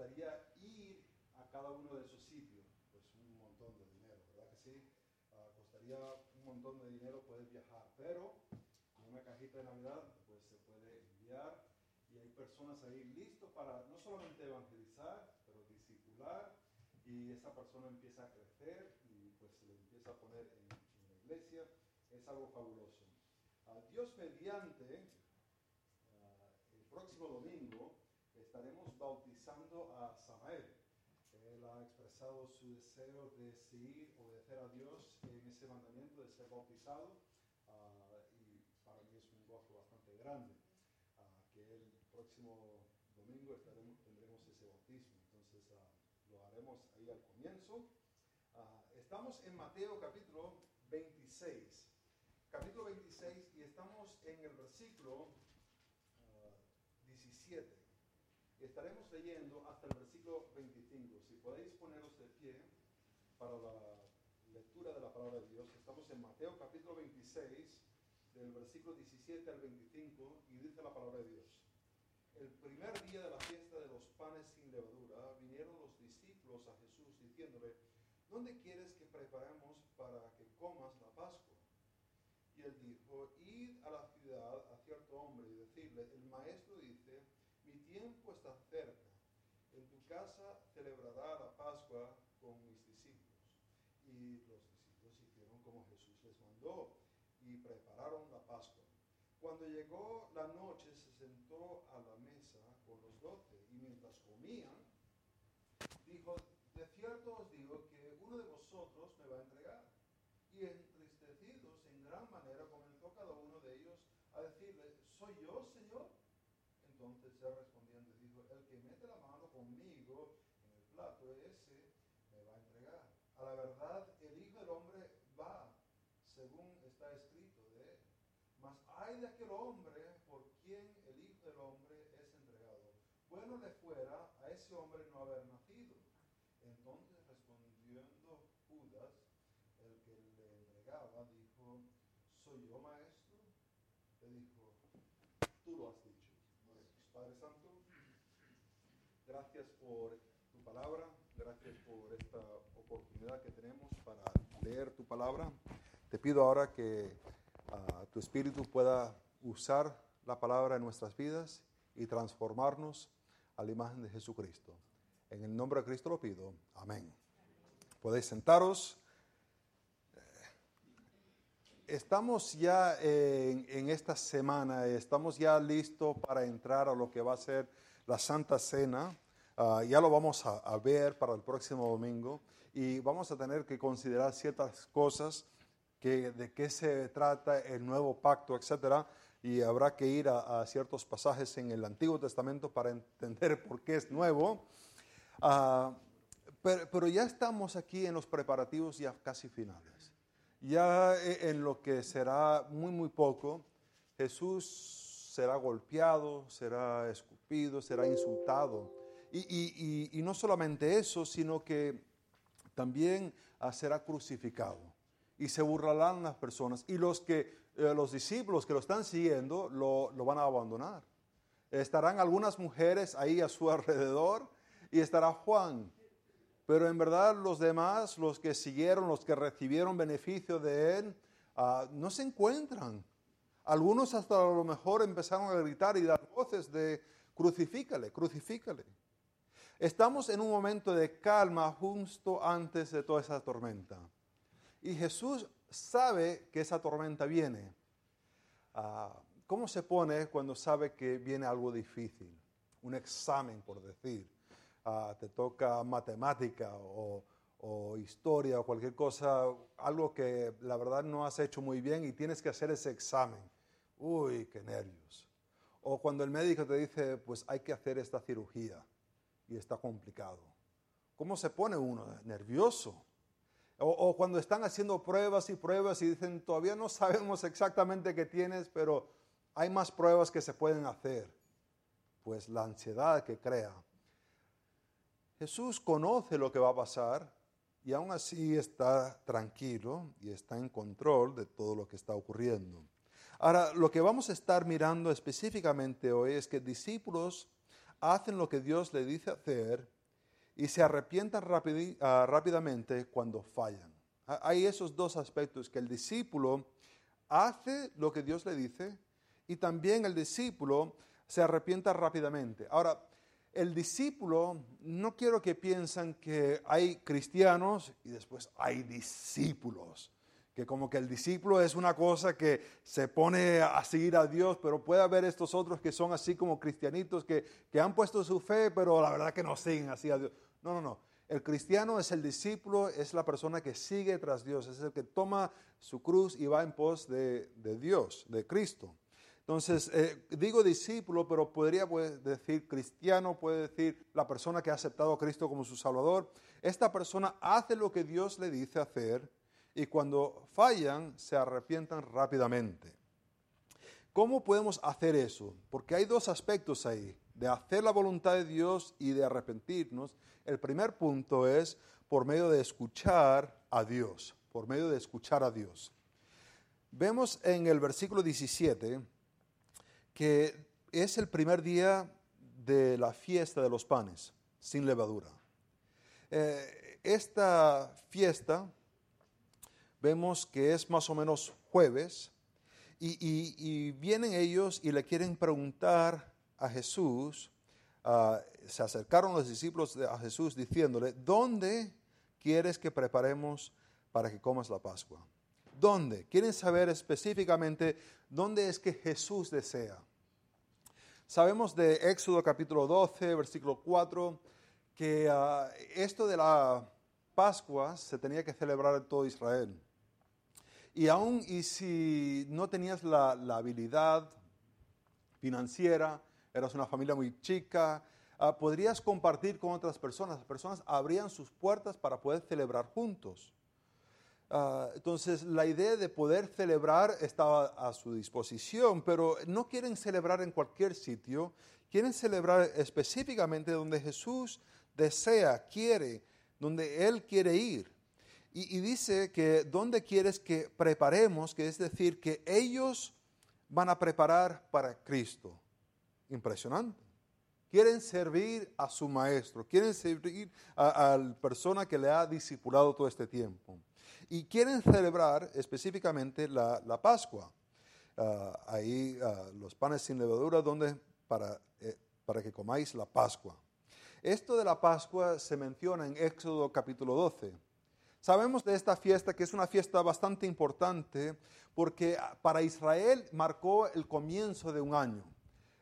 costaría ir a cada uno de esos sitios? Pues un montón de dinero, ¿verdad que sí? Ah, costaría un montón de dinero poder viajar, pero con una cajita de Navidad pues se puede enviar y hay personas ahí listos para no solamente evangelizar, pero discipular y esa persona empieza a crecer y pues se le empieza a poner en, la iglesia. Es algo fabuloso. Ah, Dios mediante, ah, el próximo domingo estaremos bautizando a Samael. Él ha expresado su deseo de seguir, obedecer a Dios en ese mandamiento de ser bautizado ah, y para mí es un gozo bastante grande que el próximo domingo tendremos ese bautismo. Entonces, lo haremos ahí al comienzo. Ah, estamos en Mateo capítulo 26. Capítulo 26 y estamos en el versículo 17. Ah, estaremos leyendo hasta el versículo 25. Si podéis poneros de pie para la lectura de la palabra de Dios. Estamos en Mateo capítulo 26, del versículo 17 al 25, y dice la palabra de Dios el primer día de la fiesta de los panes sin levadura, vinieron los discípulos a Jesús diciéndole, ¿dónde quieres que preparemos para que comas la Pascua? Y él dijo, id a la ciudad a cierto hombre y decirle, el maestro está cerca, en tu casa celebrará la Pascua con mis discípulos. Y los discípulos hicieron como Jesús les mandó y prepararon la Pascua. Cuando llegó la noche se sentó a la mesa con los doce y mientras comían, dijo, de cierto os digo que uno de vosotros me va a entregar. Y entristecidos en gran manera comenzó cada uno de ellos a decirle, ¿soy yo, Señor? Entonces él respondiendo dijo, el que mete la mano conmigo en ese me va a entregar. A la verdad, el Hijo del Hombre va, según está escrito de él mas hay de aquel hombre por quien el Hijo del Hombre es entregado. Bueno le fuera a ese hombre no haber nacido. Entonces respondiendo Judas, el que le entregaba, dijo, ¿soy yo maestro? Le dijo, tú lo has dicho. Padre Santo, gracias por tu palabra, por esta oportunidad que tenemos para leer tu palabra. Te pido ahora que tu Espíritu pueda usar la palabra en nuestras vidas y transformarnos a la imagen de Jesucristo. En el nombre de Cristo lo pido. Amén. Podéis sentaros. Estamos ya en, esta semana, estamos ya listos para entrar a lo que va a ser la Santa Cena. Ah, ya lo vamos a, ver para el próximo domingo y vamos a tener que considerar ciertas cosas de qué se trata el nuevo pacto, etcétera, y habrá que ir a, ciertos pasajes en el Antiguo Testamento para entender por qué es nuevo. Ah, pero, ya estamos aquí en los preparativos ya casi finales. Ya e, en lo que será muy, muy poco, Jesús será golpeado, será escupido, será insultado. Y, no solamente eso, sino que también ah, será crucificado y se burlarán las personas. Y los, que, eh, los discípulos que lo están siguiendo lo, lo van a abandonar. Estarán algunas mujeres ahí a su alrededor y estará Juan. Pero en verdad los demás, los que siguieron, los que recibieron beneficio de él, ah, no se encuentran. Algunos hasta a lo mejor empezaron a gritar y dar voces de crucifícale, crucifícale. Estamos en un momento de calma justo antes de toda esa tormenta. Y Jesús sabe que esa tormenta viene. Ah, ¿Cómo se pone cuando sabe que viene algo difícil? Un examen, por decir. Ah, te toca matemática o, o historia o cualquier cosa, algo que la verdad no has hecho muy bien y tienes que hacer ese examen. Uy, qué nervios. O cuando el médico te dice, pues hay que hacer esta cirugía y está complicado. ¿Cómo se pone uno? Nervioso. O, cuando están haciendo pruebas y pruebas y dicen, todavía no sabemos exactamente qué tienes, pero hay más pruebas que se pueden hacer. Pues la ansiedad que crea. Jesús conoce lo que va a pasar y aún así está tranquilo y está en control de todo lo que está ocurriendo. Ahora, lo que vamos a estar mirando específicamente hoy es que discípulos hacen lo que Dios le dice hacer y se arrepientan ah, rápidamente cuando fallan. Hay esos dos aspectos, que el discípulo hace lo que Dios le dice y también el discípulo se arrepienta rápidamente. Ahora, el discípulo, no quiero que piensen que hay cristianos y después hay discípulos que como que el discípulo es una cosa que se pone a seguir a Dios, pero puede haber estos otros que son así como cristianitos que, que han puesto su fe, pero la verdad que no siguen así a Dios. No, no, no. El cristiano es el discípulo, es la persona que sigue tras Dios, es el que toma su cruz y va en pos de, de Dios, de Cristo. Entonces, eh, digo discípulo, pero podría decir cristiano, puede decir la persona que ha aceptado a Cristo como su Salvador. Esta persona hace lo que Dios le dice hacer y cuando fallan se arrepientan rápidamente. ¿Cómo podemos hacer eso? Porque hay dos aspectos ahí, de hacer la voluntad de Dios y de arrepentirnos. El primer punto es por medio de escuchar a Dios, por medio de escuchar a Dios. Vemos en el versículo 17 que es el primer día de la fiesta de los panes sin levadura. Eh, esta fiesta vemos que es más o menos jueves, y, vienen ellos y le quieren preguntar a Jesús, ah, se acercaron los discípulos a Jesús diciéndole, ¿dónde quieres que preparemos para que comas la Pascua? ¿Dónde? Quieren saber específicamente dónde es que Jesús desea. Sabemos de Éxodo capítulo 12, versículo 4, que ah, esto de la Pascua se tenía que celebrar en todo Israel. Y aún y si no tenías la, habilidad financiera, eras una familia muy chica, ah, podrías compartir con otras personas. Las personas abrían sus puertas para poder celebrar juntos. Ah, entonces, la idea de poder celebrar estaba a su disposición, pero no quieren celebrar en cualquier sitio, quieren celebrar específicamente donde Jesús desea, quiere, donde Él quiere ir. Y, dice que ¿dónde quieres que preparemos, que es decir, que ellos van a preparar para Cristo. Impresionante. Quieren servir a su maestro, quieren servir a, la persona que le ha discipulado todo este tiempo. Y quieren celebrar específicamente la, Pascua. Ah, ahí ah, los panes sin levadura, donde para, eh, para que comáis la Pascua. Esto de la Pascua se menciona en Éxodo capítulo 12. Sabemos de esta fiesta que es una fiesta bastante importante porque para Israel marcó el comienzo de un año.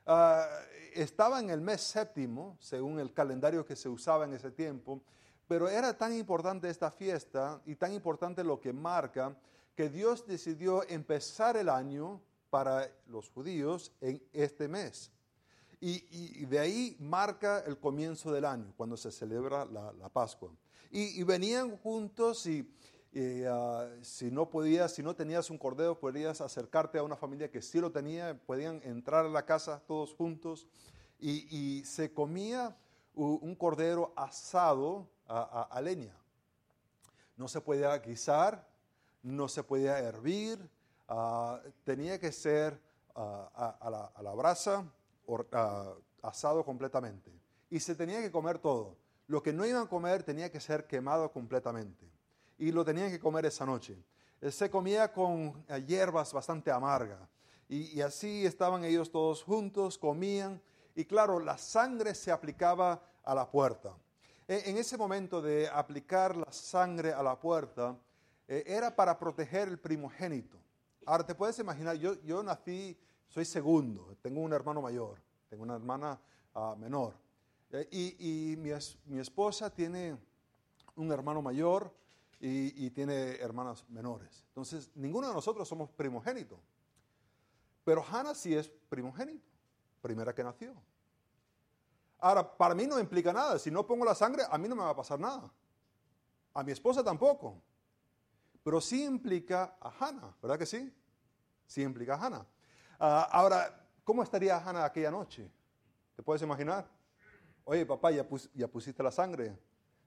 Ah, estaba en el mes séptimo, según el calendario que se usaba en ese tiempo, pero era tan importante esta fiesta y tan importante lo que marca que Dios decidió empezar el año para los judíos en este mes. Y, de ahí marca el comienzo del año, cuando se celebra la Pascua. Y, venían juntos y, ah, si no podías, si no tenías un cordero, podías acercarte a una familia que sí lo tenía, podían entrar a la casa todos juntos y, se comía un cordero asado a, leña. No se podía guisar, no se podía hervir, ah, tenía que ser ah, a, la, a, la, brasa, asado completamente. Y se tenía que comer todo lo que no iban a comer tenía que ser quemado completamente. Y lo tenían que comer esa noche. Eh, se comía con eh, hierbas bastante amargas. Y, así estaban ellos todos juntos, comían. Y claro, la sangre se aplicaba a la puerta. E, en ese momento de aplicar la sangre a la puerta, eh, era para proteger el primogénito. Ahora te puedes imaginar, yo, yo nací, soy segundo, tengo un hermano mayor, tengo una hermana ah, menor. Eh, y, mi, esposa tiene un hermano mayor y, tiene hermanas menores. Entonces, ninguno de nosotros somos primogénito. Pero Hannah sí es primogénito, primera que nació. Ahora, para mí no implica nada. Si no pongo la sangre, a mí no me va a pasar nada. A mi esposa tampoco. Pero sí implica a Hannah, ¿verdad que sí? Sí implica a Hannah. Ah, ahora, ¿cómo estaría Hannah aquella noche? ¿Te puedes imaginar? Oye, papá, ¿ya, pusiste la sangre?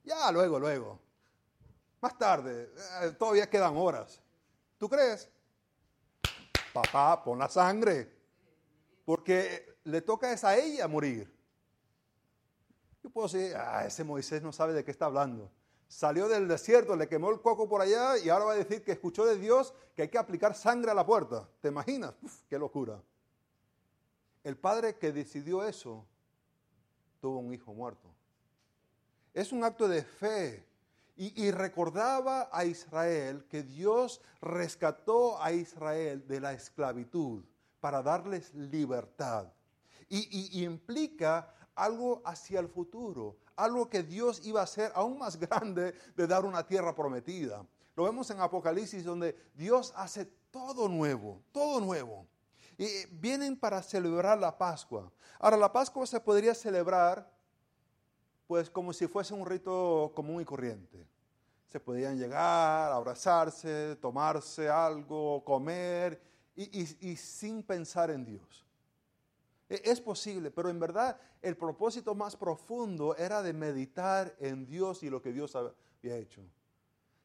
Ya, luego, luego. Más tarde, eh, todavía quedan horas. ¿Tú crees? Papá, pon la sangre. Porque le toca es a ella morir. Yo puedo decir, ah, ese Moisés no sabe de qué está hablando. Salió del desierto, le quemó el coco por allá y ahora va a decir que escuchó de Dios que hay que aplicar sangre a la puerta. ¿Te imaginas? ¡Qué locura! El padre que decidió eso tuvo un hijo muerto. Es un acto de fe. Y, recordaba a Israel que Dios rescató a Israel de la esclavitud para darles libertad. y implica algo hacia el futuro, algo que Dios iba a hacer aún más grande de dar una tierra prometida. Lo vemos en Apocalipsis donde Dios hace todo nuevo, todo nuevo. Y vienen para celebrar la Pascua. Ahora, la Pascua se podría celebrar pues como si fuese un rito común y corriente. Se podían llegar, abrazarse, tomarse algo, comer y sin pensar en Dios. E, es posible, pero en verdad el propósito más profundo era de meditar en Dios y lo que Dios había hecho.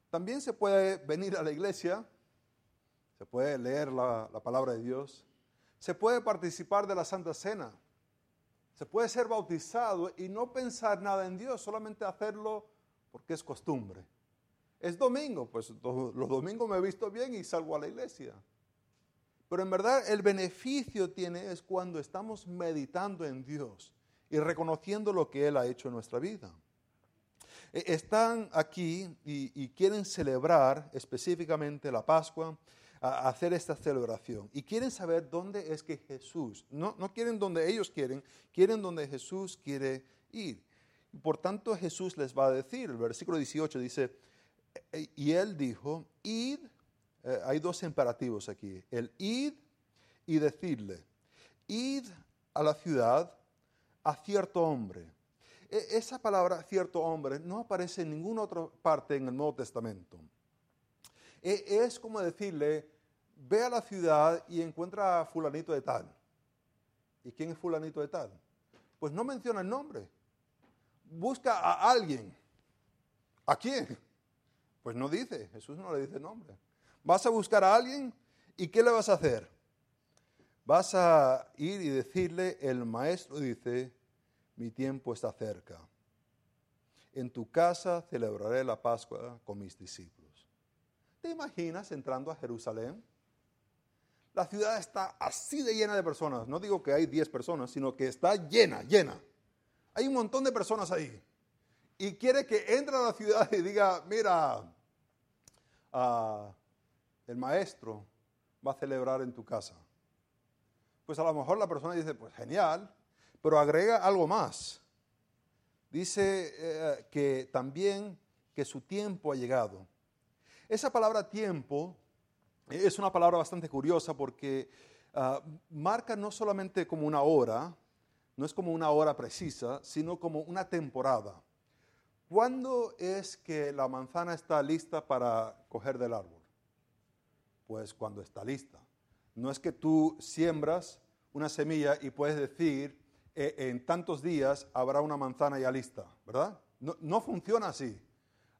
También se puede venir a la iglesia, se puede leer la, palabra de Dios, se puede participar de la Santa Cena, se puede ser bautizado y no pensar nada en Dios, solamente hacerlo porque es costumbre. Es domingo, pues los domingos me he visto bien y salgo a la iglesia. Pero en verdad el beneficio tiene es cuando estamos meditando en Dios y reconociendo lo que Él ha hecho en nuestra vida. E, están aquí y, quieren celebrar específicamente la Pascua, hacer esta celebración. Y quieren saber dónde es que Jesús, no, no quieren donde ellos quieren, quieren donde Jesús quiere ir. Por tanto Jesús les va a decir, el versículo 18 dice, e, y Él dijo, id eh, hay dos imperativos aquí, el id y decirle, id a la ciudad a cierto hombre. E, esa palabra cierto hombre no aparece en ninguna otra parte en el Nuevo Testamento. E, es como decirle, ve a la ciudad y encuentra a fulanito de tal. ¿Y quién es fulanito de tal? Pues no menciona el nombre. Busca a alguien. ¿A quién? Pues no dice, Jesús no le dice nombre. Vas a buscar a alguien y ¿qué le vas a hacer? Vas a ir y decirle, el maestro dice, mi tiempo está cerca. En tu casa celebraré la Pascua con mis discípulos. ¿Te imaginas entrando a Jerusalén? La ciudad está así de llena de personas. No digo que hay 10 personas, sino que está llena, llena. Hay un montón de personas ahí. Y quiere que entre a la ciudad y diga, mira, uh, el maestro va a celebrar en tu casa. Pues a lo mejor la persona dice, pues genial, pero agrega algo más. Dice eh, que también que su tiempo ha llegado. Esa palabra tiempo es una palabra bastante curiosa porque ah, marca no solamente como una hora, no es como una hora precisa, sino como una temporada. ¿Cuándo es que la manzana está lista para coger del árbol? Pues cuando está lista. No es que tú siembras una semilla y puedes decir, eh, en tantos días habrá una manzana ya lista, ¿verdad? No, funciona así.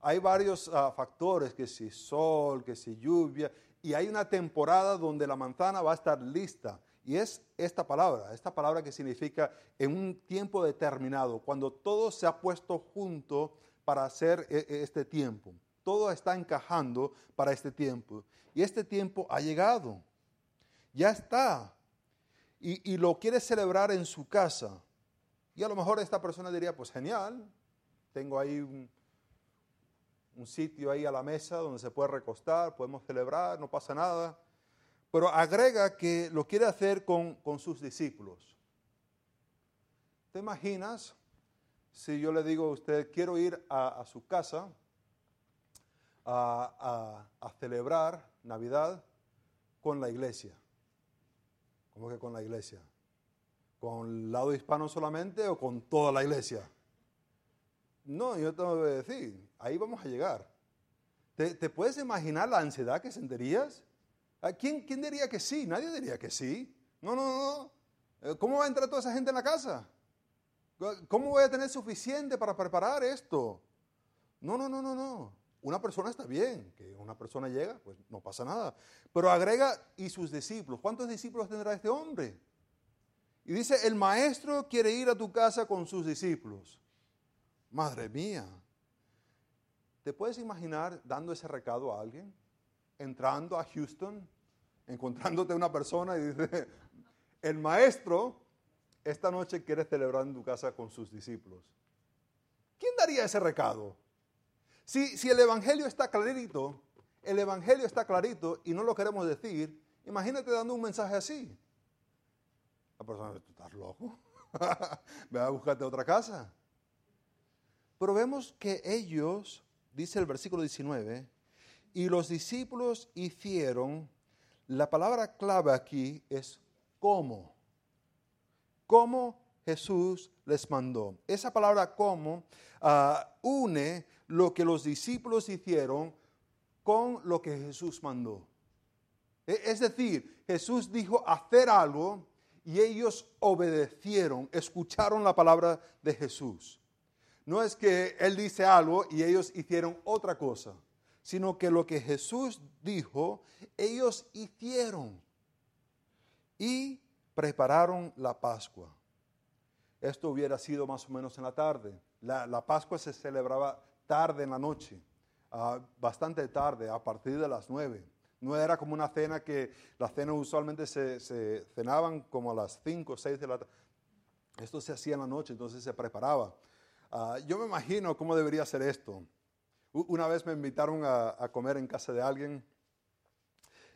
Hay varios ah, factores, que si sol, que si lluvia, y hay una temporada donde la manzana va a estar lista. Y es esta palabra, esta palabra que significa en un tiempo determinado, cuando todo se ha puesto junto para hacer eh, este tiempo todo está encajando para este tiempo. Y este tiempo ha llegado. Ya está. Y, lo quiere celebrar en su casa. Y a lo mejor esta persona diría, pues genial, tengo ahí un, sitio ahí a la mesa donde se puede recostar, podemos celebrar, no pasa nada. Pero agrega que lo quiere hacer con, sus discípulos. ¿Te imaginas si yo le digo a usted, quiero ir a su casa a, celebrar Navidad con la iglesia. ¿Cómo que con la iglesia? ¿Con el lado hispano solamente o con toda la iglesia? No, yo te voy a decir, ahí vamos a llegar. ¿Te, puedes imaginar la ansiedad que sentirías? ¿Quién, ¿Quién diría que sí? Nadie diría que sí. No, no, no. Eh, ¿Cómo va a entrar toda esa gente en la casa? ¿Cómo voy a tener suficiente para preparar esto? No, no, no, no, no. Una persona está bien, que una persona llega, pues no pasa nada. Pero agrega, y sus discípulos. ¿Cuántos discípulos tendrá este hombre? Y dice, el maestro quiere ir a tu casa con sus discípulos. Madre mía. ¿Te puedes imaginar dando ese recado a alguien? Entrando a Houston, encontrándote una persona y dice, el maestro esta noche quiere celebrar en tu casa con sus discípulos. ¿Quién daría ese recado? Si, si el Evangelio está clarito, el Evangelio está clarito y no lo queremos decir, imagínate dando un mensaje así. La persona, ¿tú estás loco? Ve a buscarte otra casa. Pero vemos que ellos, dice el versículo 19, y los discípulos hicieron, la palabra clave aquí es cómo. Cómo Jesús les mandó. Esa palabra cómo ah, une lo que los discípulos hicieron con lo que Jesús mandó. E, es decir, Jesús dijo hacer algo y ellos obedecieron, escucharon la palabra de Jesús. No es que Él dice algo y ellos hicieron otra cosa, sino que lo que Jesús dijo, ellos hicieron y prepararon la Pascua. Esto hubiera sido más o menos en la tarde. La, Pascua se celebraba tarde en la noche, ah, bastante tarde, a partir de las nueve. No era como una cena que las cenas usualmente se, cenaban como a las 5 o 6 de la tarde. Esto se hacía en la noche, entonces se preparaba. Ah, yo me imagino cómo debería ser esto. Una vez me invitaron a, comer en casa de alguien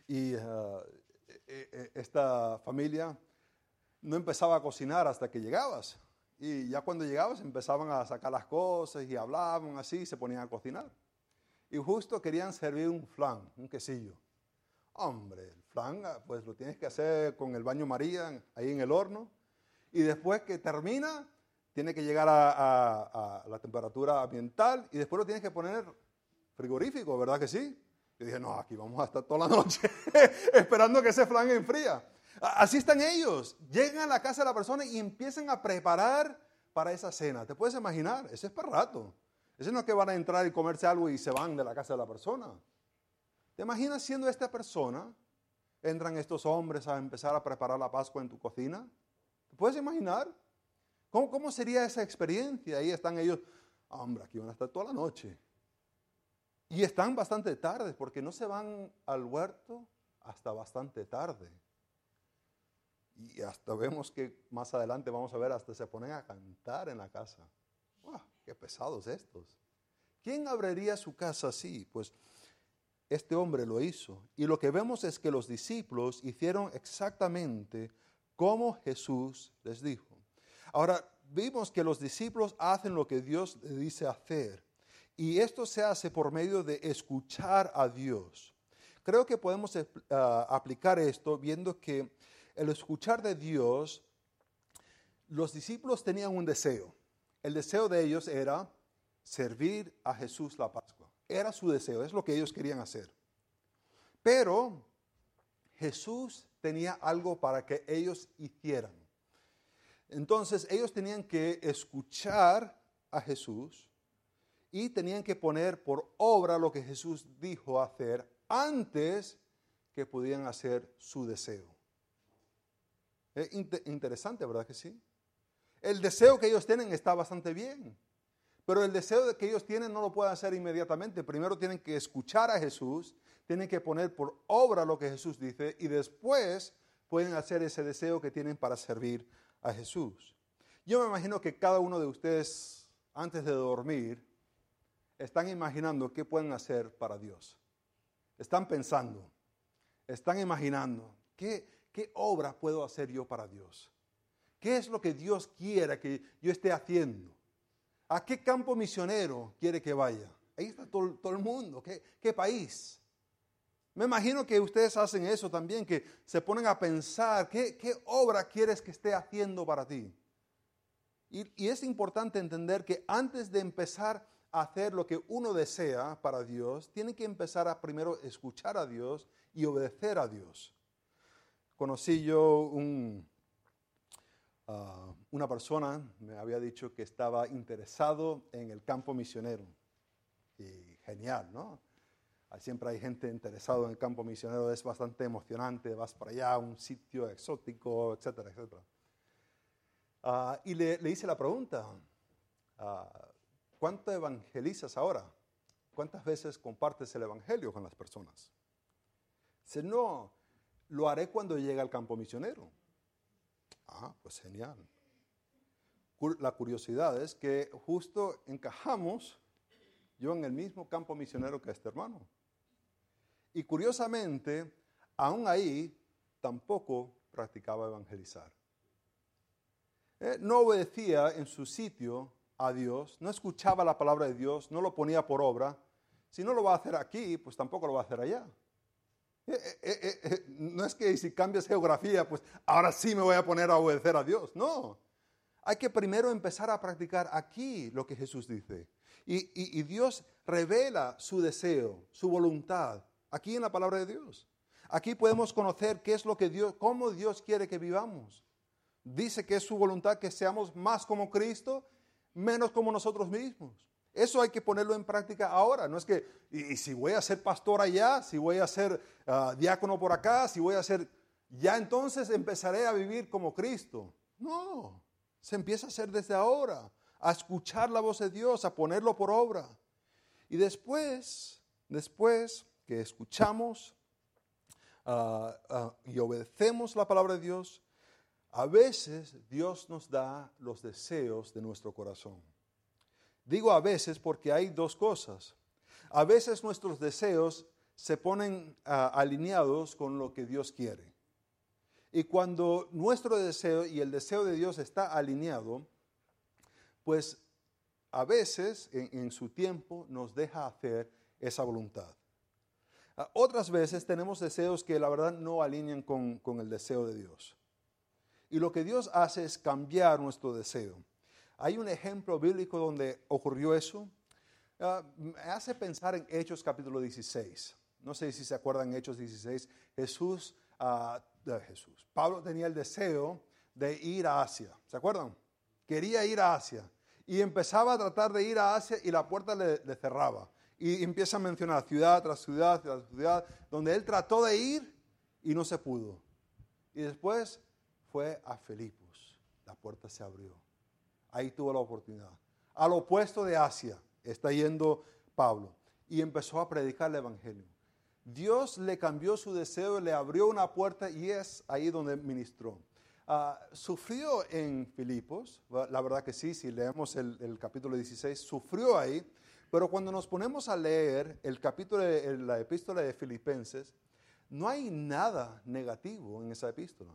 y ah, e, e, esta familia no empezaba a cocinar hasta que llegabas. Y ya cuando llegabas empezaban a sacar las cosas y hablaban así y se ponían a cocinar. Y justo querían servir un flan, un quesillo. Hombre, el flan, ah, pues lo tienes que hacer con el baño María ahí en el horno. Y después que termina, tiene que llegar a, la temperatura ambiental y después lo tienes que poner frigorífico, ¿verdad que sí? Yo dije, no, aquí vamos a estar toda la noche esperando que ese flan enfría. Así están ellos. Llegan a la casa de la persona y empiezan a preparar para esa cena. ¿Te puedes imaginar? Ese es para rato. Ese no es que van a entrar y comerse algo y se van de la casa de la persona. ¿Te imaginas siendo esta persona? Entran estos hombres a empezar a preparar la Pascua en tu cocina. ¿Te puedes imaginar? ¿Cómo, sería esa experiencia? Ahí están ellos, hombre, aquí van a estar toda la noche. Y están bastante tarde porque no se van al huerto hasta bastante tarde. Y hasta vemos que más adelante vamos a ver, hasta se ponen a cantar en la casa. ¡Qué pesados estos! ¿Quién abriría su casa así? Pues este hombre lo hizo. Y lo que vemos es que los discípulos hicieron exactamente como Jesús les dijo. Ahora, vimos que los discípulos hacen lo que Dios les dice hacer. Y esto se hace por medio de escuchar a Dios. Creo que podemos eh, aplicar esto viendo que el escuchar de Dios, los discípulos tenían un deseo. El deseo de ellos era servir a Jesús la Pascua. Era su deseo, es lo que ellos querían hacer. Pero Jesús tenía algo para que ellos hicieran. Entonces ellos tenían que escuchar a Jesús y tenían que poner por obra lo que Jesús dijo hacer antes que pudieran hacer su deseo. Es interesante, ¿verdad que sí? El deseo que ellos tienen está bastante bien. Pero el deseo que ellos tienen no lo pueden hacer inmediatamente. Primero tienen que escuchar a Jesús, tienen que poner por obra lo que Jesús dice y después pueden hacer ese deseo que tienen para servir a Jesús. Yo me imagino que cada uno de ustedes, antes de dormir, están imaginando qué pueden hacer para Dios. Están pensando, están imaginando, ¿qué, qué obra puedo hacer yo para Dios? ¿Qué es lo que Dios quiera que yo esté haciendo? ¿A qué campo misionero quiere que vaya? Ahí está todo, el mundo. ¿Qué, país? Me imagino que ustedes hacen eso también, que se ponen a pensar, ¿qué, obra quieres que esté haciendo para ti? Y, es importante entender que antes de empezar a hacer lo que uno desea para Dios, tiene que empezar a primero escuchar a Dios y obedecer a Dios. Conocí yo Ah, una persona me había dicho que estaba interesado en el campo misionero. Y genial, ¿no? Siempre hay gente interesada en el campo misionero, es bastante emocionante, vas para allá, un sitio exótico, etcétera, etcétera. Ah, y le, hice la pregunta, ah, ¿cuánto evangelizas ahora? ¿Cuántas veces compartes el Evangelio con las personas? Dice, no, lo haré cuando llegue al campo misionero. Ah, pues genial. La curiosidad es que justo encajamos yo en el mismo campo misionero que este hermano. Y curiosamente, aún ahí tampoco practicaba evangelizar. Eh, no obedecía en su sitio a Dios, no escuchaba la palabra de Dios, no lo ponía por obra. Si no lo va a hacer aquí, pues tampoco lo va a hacer allá. Eh, eh, no es que si cambias geografía, pues ahora sí me voy a poner a obedecer a Dios. No. Hay que primero empezar a practicar aquí lo que Jesús dice. Y, Dios revela su deseo, su voluntad, aquí en la palabra de Dios. Aquí podemos conocer qué es lo que Dios, cómo Dios quiere que vivamos. Dice que es su voluntad que seamos más como Cristo, menos como nosotros mismos. Eso hay que ponerlo en práctica ahora. No es que, si voy a ser pastor allá, si voy a ser ah, diácono por acá, si voy a ser, ya entonces empezaré a vivir como Cristo. No, se empieza a hacer desde ahora, a escuchar la voz de Dios, a ponerlo por obra. Y después, después que escuchamos ah, ah, y obedecemos la palabra de Dios, a veces Dios nos da los deseos de nuestro corazón. Digo a veces porque hay dos cosas. A veces nuestros deseos se ponen ah, alineados con lo que Dios quiere. Y cuando nuestro deseo y el deseo de Dios está alineado, pues a veces en, su tiempo nos deja hacer esa voluntad. Ah, otras veces tenemos deseos que la verdad no alinean con el deseo de Dios. Y lo que Dios hace es cambiar nuestro deseo. Hay un ejemplo bíblico donde ocurrió eso. Ah, me hace pensar en Hechos capítulo 16. No sé si se acuerdan Hechos 16. Jesús, uh, Jesús, Pablo tenía el deseo de ir a Asia. ¿Se acuerdan? Quería ir a Asia. Y empezaba a tratar de ir a Asia y la puerta le, cerraba. Y empieza a mencionar ciudad tras ciudad tras ciudad, donde él trató de ir y no se pudo. Y después fue a Filipos. La puerta se abrió. Ahí tuvo la oportunidad. Al opuesto de Asia está yendo Pablo y empezó a predicar el Evangelio. Dios le cambió su deseo, le abrió una puerta y es ahí donde ministró. Ah, sufrió en Filipos, la verdad que sí, si leemos el, capítulo 16, sufrió ahí, pero cuando nos ponemos a leer el capítulo, de, la epístola de Filipenses, no hay nada negativo en esa epístola.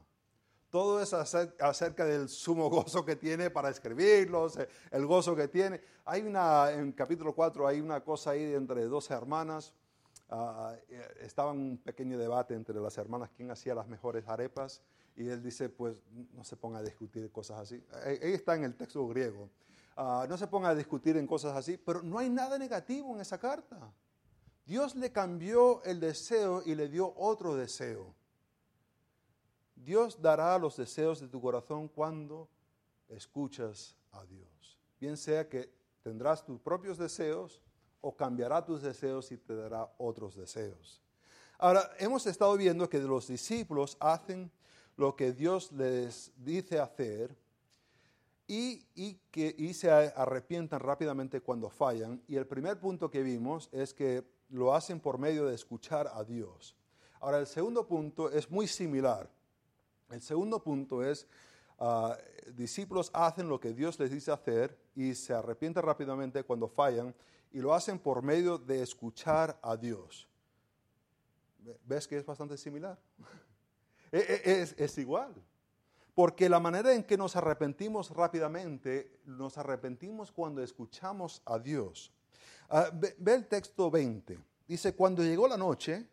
Todo es acerca del sumo gozo que tiene para escribirlos, eh, el gozo que tiene. Hay una, en capítulo 4 hay una cosa ahí entre dos hermanas. Uh, estaba un pequeño debate entre las hermanas quién hacía las mejores arepas y él dice, pues no se ponga a discutir cosas así. Ahí está en el texto griego. Ah, no se ponga a discutir en cosas así, pero no hay nada negativo en esa carta. Dios le cambió el deseo y le dio otro deseo. Dios dará los deseos de tu corazón cuando escuchas a Dios. Bien sea que tendrás tus propios deseos o cambiará tus deseos y te dará otros deseos. Ahora, hemos estado viendo que los discípulos hacen lo que Dios les dice hacer y, que, y se arrepientan rápidamente cuando fallan. Y el primer punto que vimos es que lo hacen por medio de escuchar a Dios. Ahora, el segundo punto es muy similar. El segundo punto es, ah, discípulos hacen lo que Dios les dice hacer y se arrepienten rápidamente cuando fallan y lo hacen por medio de escuchar a Dios. ¿Ves que es bastante similar? E, e, es, es, igual. Porque la manera en que nos arrepentimos rápidamente, nos arrepentimos cuando escuchamos a Dios. Ah, ve el texto 20. Dice, cuando llegó la noche,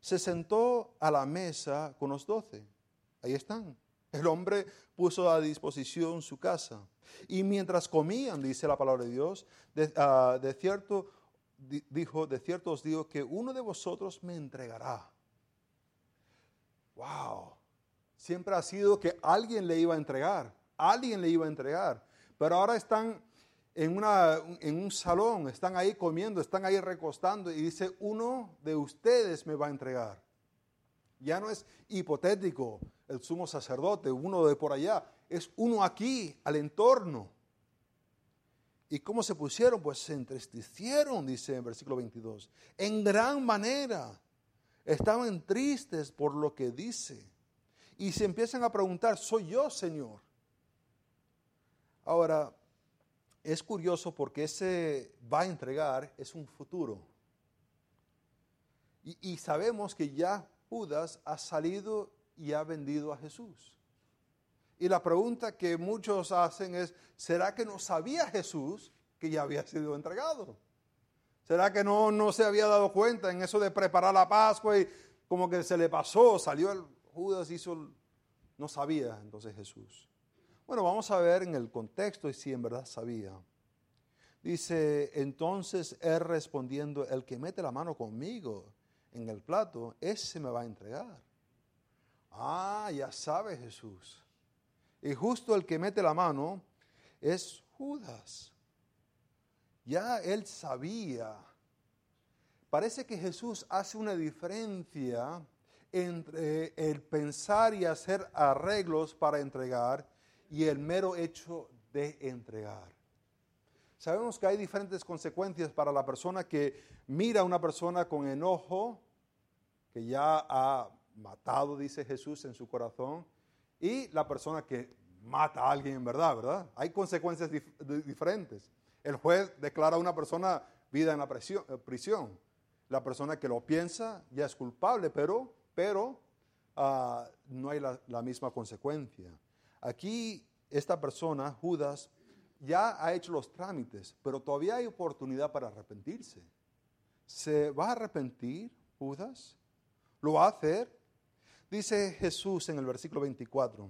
se sentó a la mesa con los doce. Ahí están. El hombre puso a disposición su casa. Y mientras comían, dice la palabra de Dios, de, ah, cierto, dijo, de cierto os digo que uno de vosotros me entregará. Wow. Siempre ha sido que alguien le iba a entregar, alguien le iba a entregar. Pero ahora están en, una, en un salón, están ahí comiendo, están ahí recostando y dice, uno de ustedes me va a entregar. Ya no es hipotético, el sumo sacerdote, uno de por allá, es uno aquí, al entorno. ¿Y cómo se pusieron? Pues se entristecieron, dice en versículo 22. En gran manera. Estaban tristes por lo que dice. Y se empiezan a preguntar, ¿soy yo, Señor? Ahora, es curioso porque ese va a entregar es un futuro. Y, y sabemos que ya Judas ha salido y ha vendido a Jesús. Y la pregunta que muchos hacen es, ¿será que no sabía Jesús que ya había sido entregado? ¿Será que no, no se había dado cuenta en eso de preparar la Pascua y como que se le pasó, salió el Judas, hizo, no sabía entonces Jesús? Bueno, vamos a ver en el contexto y si en verdad sabía. Dice, entonces él respondiendo, el que mete la mano conmigo en el plato, ese me va a entregar. Ah, ya sabe Jesús. Y justo el que mete la mano es Judas. Ya él sabía. Parece que Jesús hace una diferencia entre el pensar y hacer arreglos para entregar y el mero hecho de entregar. Sabemos que hay diferentes consecuencias para la persona que mira a una persona con enojo, que ya ha matado, dice Jesús, en su corazón, y la persona que mata a alguien en verdad, ¿verdad? Hay consecuencias diferentes. El juez declara a una persona vida en la eh, prisión. La persona que lo piensa ya es culpable, pero, pero ah, no hay la, la misma consecuencia. Aquí esta persona, Judas, ya ha hecho los trámites, pero todavía hay oportunidad para arrepentirse. ¿Se va a arrepentir Judas? ¿Lo va a hacer? Dice Jesús en el versículo 24,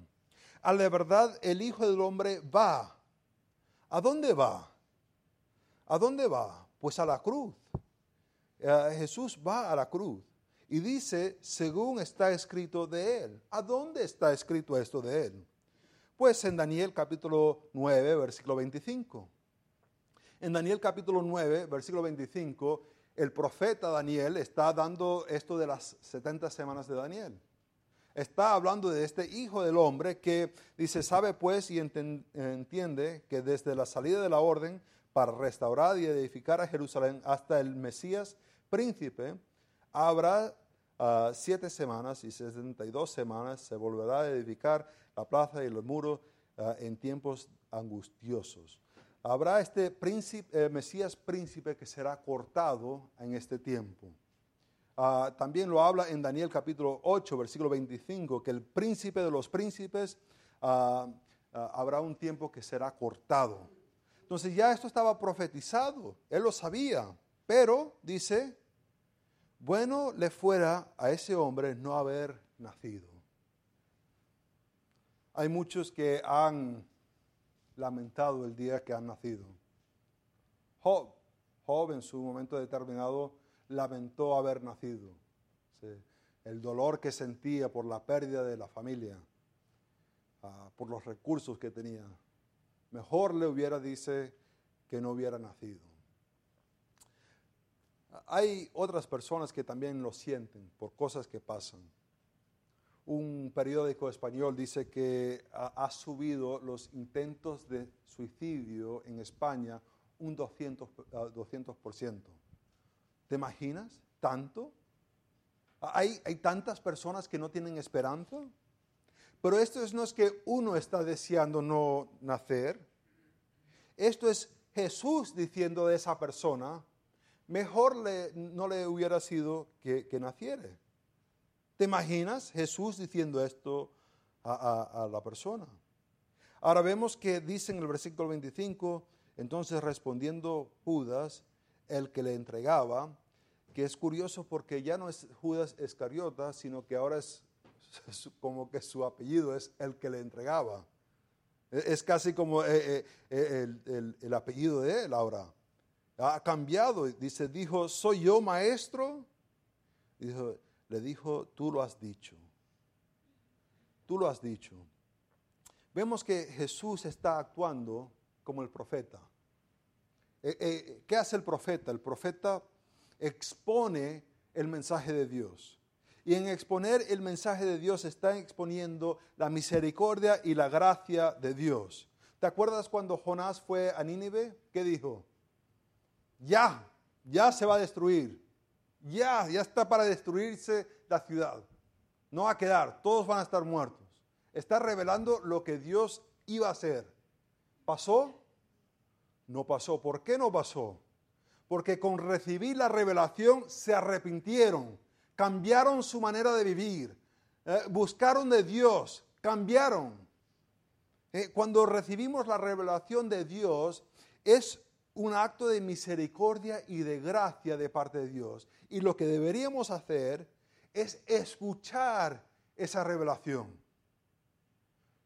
a la verdad el Hijo del Hombre va. ¿A dónde va? ¿A dónde va? Pues a la cruz. Eh, Jesús va a la cruz y dice, según está escrito de él. ¿A dónde está escrito esto de él? Pues en Daniel capítulo 9, versículo 25. En Daniel capítulo 9, versículo 25, el profeta Daniel está dando esto de las 70 semanas de Daniel está hablando de este Hijo del Hombre que dice, sabe pues y entiende que desde la salida de la orden para restaurar y edificar a Jerusalén hasta el Mesías príncipe, habrá ah, siete semanas y sesenta y dos semanas se volverá a edificar la plaza y los muros ah, en tiempos angustiosos. Habrá este príncipe, eh, Mesías príncipe que será cortado en este tiempo. Ah, también lo habla en Daniel capítulo 8, versículo 25, que el príncipe de los príncipes habrá un tiempo que será cortado. Entonces ya esto estaba profetizado, él lo sabía, pero dice, bueno le fuera a ese hombre no haber nacido. Hay muchos que han lamentado el día que han nacido. Job, en su momento determinado lamentó haber nacido. El dolor que sentía por la pérdida de la familia, ah, por los recursos que tenía. Mejor le hubiera, dice, que no hubiera nacido. Hay otras personas que también lo sienten por cosas que pasan. Un periódico español dice que ha, subido los intentos de suicidio en España un 200%. 200%. ¿Te imaginas? ¿Tanto? ¿Hay, hay tantas personas que no tienen esperanza? Pero esto no es que uno está deseando no nacer. Esto es Jesús diciendo de esa persona, mejor no le hubiera sido que, que. ¿Te imaginas Jesús diciendo esto a, a la persona? Ahora vemos que dice en el versículo 25, entonces respondiendo Judas, el que le entregaba, que es curioso porque ya no es Judas Escariota, sino que ahora es como que su apellido es el que le entregaba. E, es casi como eh, eh, eh, el, apellido de él ahora. Ha cambiado, dice, dijo, ¿soy yo maestro? Dijo, le dijo, tú lo has dicho. Tú lo has dicho. Vemos que Jesús está actuando como el profeta. ¿Qué hace el profeta? El profeta expone el mensaje de Dios. Y en exponer el mensaje de Dios está exponiendo la misericordia y la gracia de Dios. ¿Te acuerdas cuando Jonás fue a Nínive? ¿Qué dijo? Ya, ya se va a destruir. Ya, ya está para destruirse la ciudad. No va a quedar, todos van a estar muertos. Está revelando lo que Dios iba a hacer. ¿Pasó? No pasó. ¿Por qué no pasó? Porque con recibir la revelación se arrepintieron, cambiaron su manera de vivir, eh, buscaron de Dios, cambiaron. Eh, cuando recibimos la revelación de Dios, es un acto de misericordia y de gracia de parte de Dios. Y lo que deberíamos hacer es escuchar esa revelación.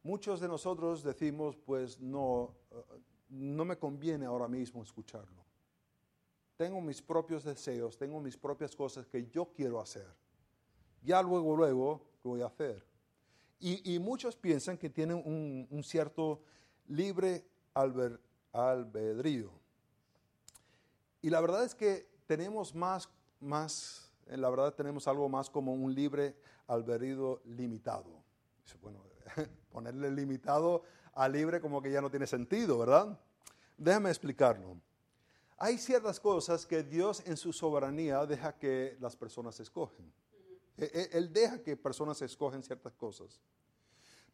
Muchos de nosotros decimos, pues no, eh, no me conviene ahora mismo escucharlo. Tengo mis propios deseos, tengo mis propias cosas que yo quiero hacer. Ya luego, luego, voy a hacer. Y, muchos piensan que tienen un, cierto libre albedrío. Y la verdad es que tenemos más, más, la verdad tenemos algo más como un libre albedrío limitado. Bueno, ponerle limitado a libre como que ya no tiene sentido, ¿verdad? Déjame explicarlo. Hay ciertas cosas que Dios en su soberanía deja que las personas escogen. E, e, él deja que personas escogen ciertas cosas.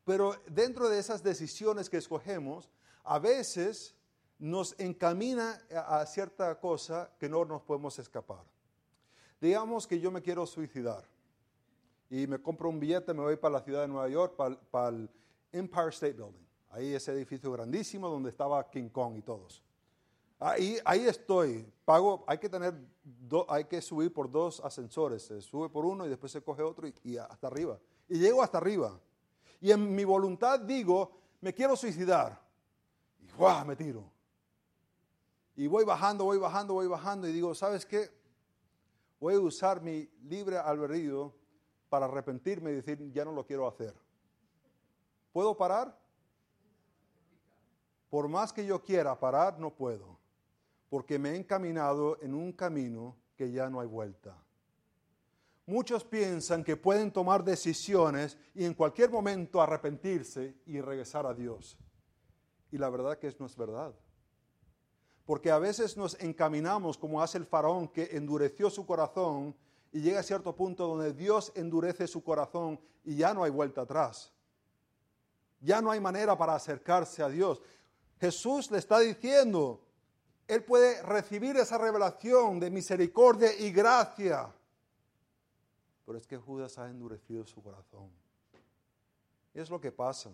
Pero dentro de esas decisiones que escogemos, a veces nos encamina a cierta cosa que no nos podemos escapar. Digamos que yo me quiero suicidar y me compro un billete, me voy para la ciudad de Nueva York, para, el Empire State Building. Ahí ese edificio grandísimo donde estaba King Kong y todos. Ahí, estoy, pago, hay que tener, hay que subir por dos ascensores, se sube por uno y después se coge otro y, y hasta arriba. Y llego hasta arriba. Y en mi voluntad digo, me quiero suicidar. Y ¡guau! me tiro. Y voy bajando, voy bajando, voy bajando y digo, ¿sabes qué? Voy a usar mi libre albedrío para arrepentirme y decir, ya no lo quiero hacer. ¿Puedo parar? Por más que yo quiera parar, no puedo, porque me he encaminado en un camino que ya no hay vuelta. Muchos piensan que pueden tomar decisiones y en cualquier momento arrepentirse y regresar a Dios. Y la verdad que eso no es verdad porque a veces nos encaminamos como hace el faraón que endureció su corazón y llega a cierto punto donde Dios endurece su corazón y ya no hay vuelta atrás. Ya no hay manera para acercarse a Dios. Jesús le está diciendo, Él puede recibir esa revelación de misericordia y gracia. Pero es que Judas ha endurecido su corazón. Es lo que pasa,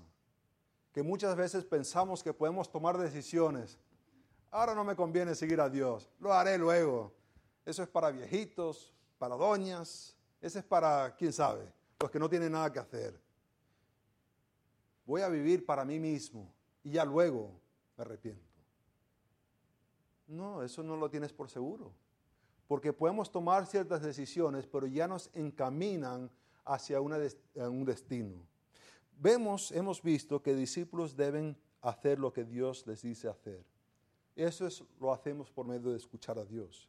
que muchas veces pensamos que podemos tomar decisiones Ahora no me conviene seguir a Dios, lo haré luego. Eso es para viejitos, para doñas, ese es para, quién sabe, los que no tienen nada que hacer. Voy a vivir para mí mismo y ya luego me arrepiento. No, eso no lo tienes por seguro. Porque podemos tomar ciertas decisiones, pero ya nos encaminan hacia un destino. Vemos, hemos visto que discípulos deben hacer lo que Dios les dice hacer. Eso es, lo hacemos por medio de escuchar a Dios.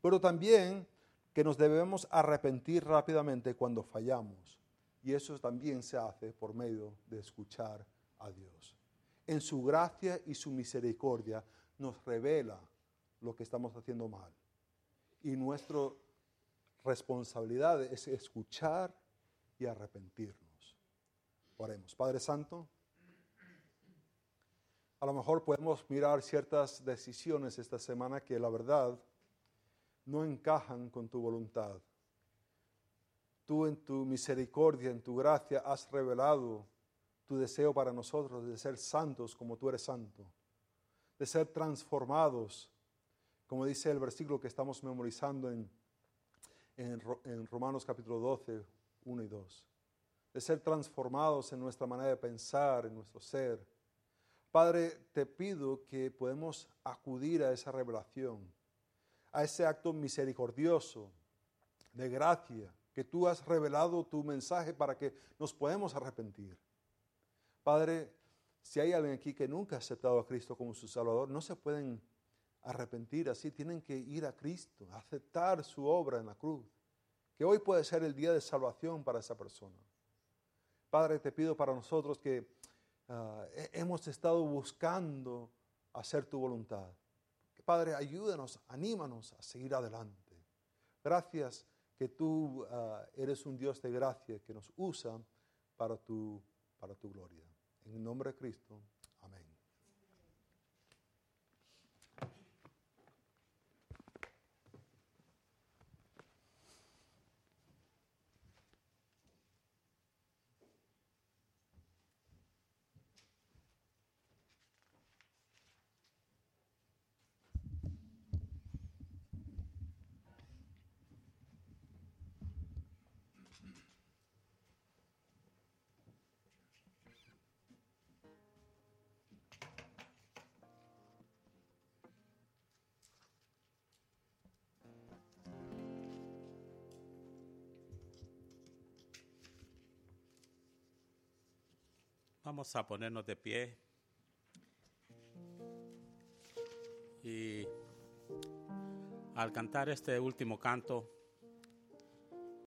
Pero también que nos debemos arrepentir rápidamente cuando fallamos. Y eso también se hace por medio de escuchar a Dios. En su gracia y su misericordia nos revela lo que estamos haciendo mal. Y nuestra responsabilidad es escuchar y arrepentirnos. Oremos. Padre Santo. A lo mejor podemos mirar ciertas decisiones esta semana que la verdad no encajan con tu voluntad. Tú en tu misericordia, en tu gracia, has revelado tu deseo para nosotros de ser santos como tú eres santo, de ser transformados, como dice el versículo que estamos memorizando en, en, Romanos capítulo 12, 1 y 2, de ser transformados en nuestra manera de pensar, en nuestro ser Padre, te pido que podemos acudir a esa revelación, a ese acto misericordioso de gracia, que tú has revelado tu mensaje para que nos podamos arrepentir. Padre, si hay alguien aquí que nunca ha aceptado a Cristo como su Salvador, no se pueden arrepentir así, tienen que ir a Cristo, aceptar su obra en la cruz, que hoy puede ser el día de salvación para esa persona. Padre, te pido para nosotros que ah, he- hemos estado buscando hacer tu voluntad. Padre, ayúdanos, anímanos a seguir adelante. Gracias que tú ah, eres un Dios de gracia que nos usa para tu, para tu gloria. En el nombre de Cristo, Vamos a ponernos de pie. Y al cantar este último canto,